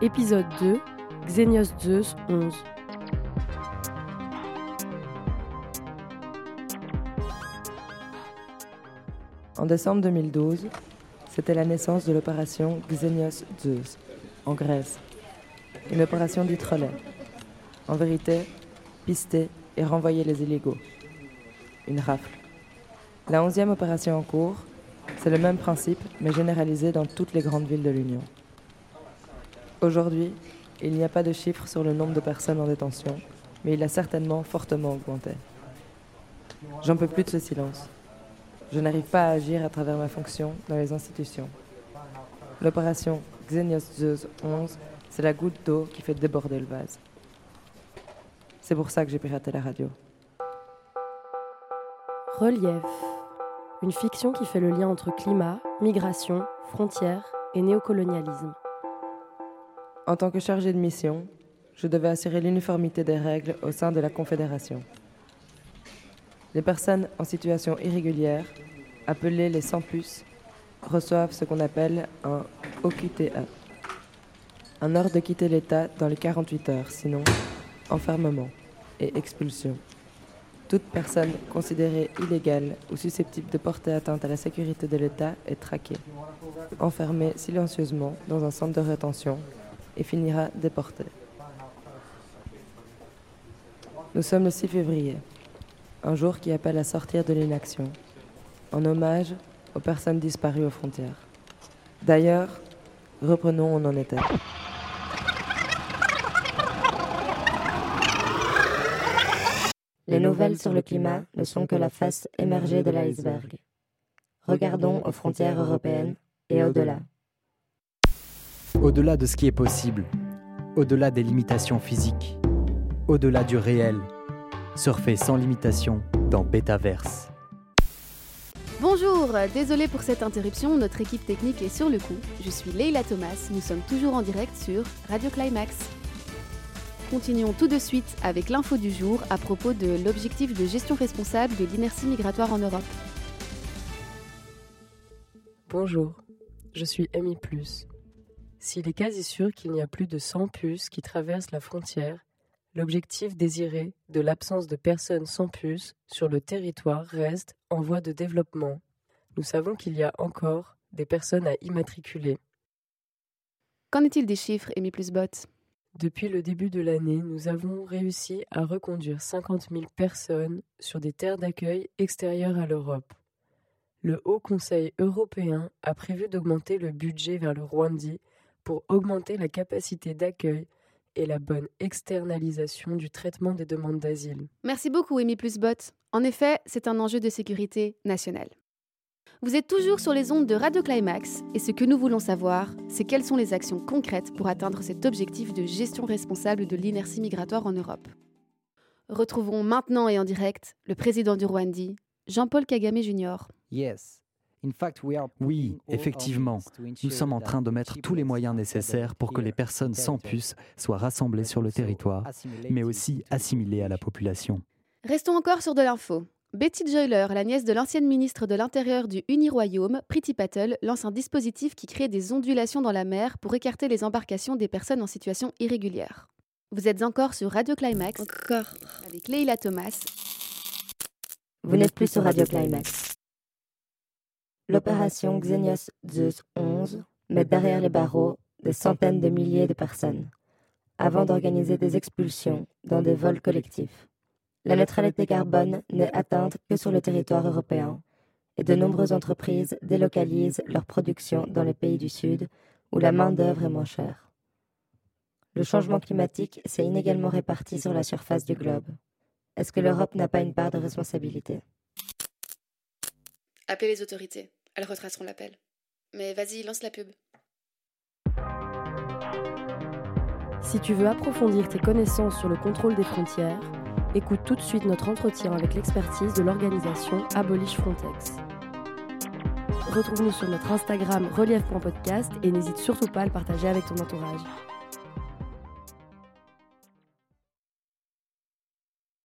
Épisode 2 Xenios Zeus 11 En décembre 2012, c'était la naissance de l'opération Xenios Zeus, en Grèce. Une opération dite relais. En vérité, pister et renvoyer les illégaux. Une rafle. La onzième opération en cours, c'est le même principe, mais généralisé dans toutes les grandes villes de l'Union. Aujourd'hui, il n'y a pas de chiffre sur le nombre de personnes en détention, mais il a certainement fortement augmenté. J'en peux plus de ce silence. Je n'arrive pas à agir à travers ma fonction dans les institutions. L'opération Xenios Zeus 11, c'est la goutte d'eau qui fait déborder le vase. C'est pour ça que j'ai piraté la radio. Relief. Une fiction qui fait le lien entre climat, migration, frontières et néocolonialisme. En tant que chargé de mission, je devais assurer l'uniformité des règles au sein de la Confédération. Les personnes en situation irrégulière, appelées les sans-puces, reçoivent ce qu'on appelle un OQTA, un ordre de quitter l'État dans les 48 heures, sinon enfermement et expulsion. Toute personne considérée illégale ou susceptible de porter atteinte à la sécurité de l'État est traquée, enfermée silencieusement dans un centre de rétention et finira déportée. Nous sommes le 6 février, un jour qui appelle à sortir de l'inaction, en hommage aux personnes disparues aux frontières. D'ailleurs, reprenons où on en était. Les nouvelles sur le climat ne sont que la face émergée de l'iceberg. Regardons aux frontières européennes et au-delà. Au-delà de ce qui est possible, au-delà des limitations physiques, au-delà du réel, surfer sans limitation dans Betaverse. Bonjour, désolé pour cette interruption, notre équipe technique est sur le coup. Je suis Leila Thomas, nous sommes toujours en direct sur Radio Climax. Continuons tout de suite avec l'info du jour à propos de l'objectif de gestion responsable de l'inertie migratoire en Europe. Bonjour, je suis Amy S'il est quasi sûr qu'il n'y a plus de 100 puces qui traversent la frontière, l'objectif désiré de l'absence de personnes sans puces sur le territoire reste en voie de développement. Nous savons qu'il y a encore des personnes à immatriculer. Qu'en est-il des chiffres, Amy Bot depuis le début de l'année, nous avons réussi à reconduire 50 000 personnes sur des terres d'accueil extérieures à l'Europe. Le Haut Conseil européen a prévu d'augmenter le budget vers le Rwanda pour augmenter la capacité d'accueil et la bonne externalisation du traitement des demandes d'asile. Merci beaucoup, Amy Bot. En effet, c'est un enjeu de sécurité nationale. Vous êtes toujours sur les ondes de Radio Climax et ce que nous voulons savoir, c'est quelles sont les actions concrètes pour atteindre cet objectif de gestion responsable de l'inertie migratoire en Europe. Retrouvons maintenant et en direct le président du Rwanda, Jean-Paul Kagame Jr. Oui, effectivement, nous sommes en train de mettre tous les moyens nécessaires pour que les personnes sans puce soient rassemblées sur le territoire, mais aussi assimilées à la population. Restons encore sur de l'info. Betty Joyler, la nièce de l'ancienne ministre de l'Intérieur du Uni-Royaume, Priti Patel, lance un dispositif qui crée des ondulations dans la mer pour écarter les embarcations des personnes en situation irrégulière. Vous êtes encore sur Radio Climax. Encore. Avec Leila Thomas. Vous n'êtes plus sur Radio Climax. L'opération Xenios Zeus 11 met derrière les barreaux des centaines de milliers de personnes, avant d'organiser des expulsions dans des vols collectifs. La neutralité carbone n'est atteinte que sur le territoire européen et de nombreuses entreprises délocalisent leur production dans les pays du Sud où la main-d'œuvre est moins chère. Le changement climatique s'est inégalement réparti sur la surface du globe. Est-ce que l'Europe n'a pas une part de responsabilité? Appelez les autorités, elles retraceront l'appel. Mais vas-y, lance la pub. Si tu veux approfondir tes connaissances sur le contrôle des frontières, Écoute tout de suite notre entretien avec l'expertise de l'organisation Abolish Frontex. Retrouve-nous sur notre Instagram relief.podcast et n'hésite surtout pas à le partager avec ton entourage.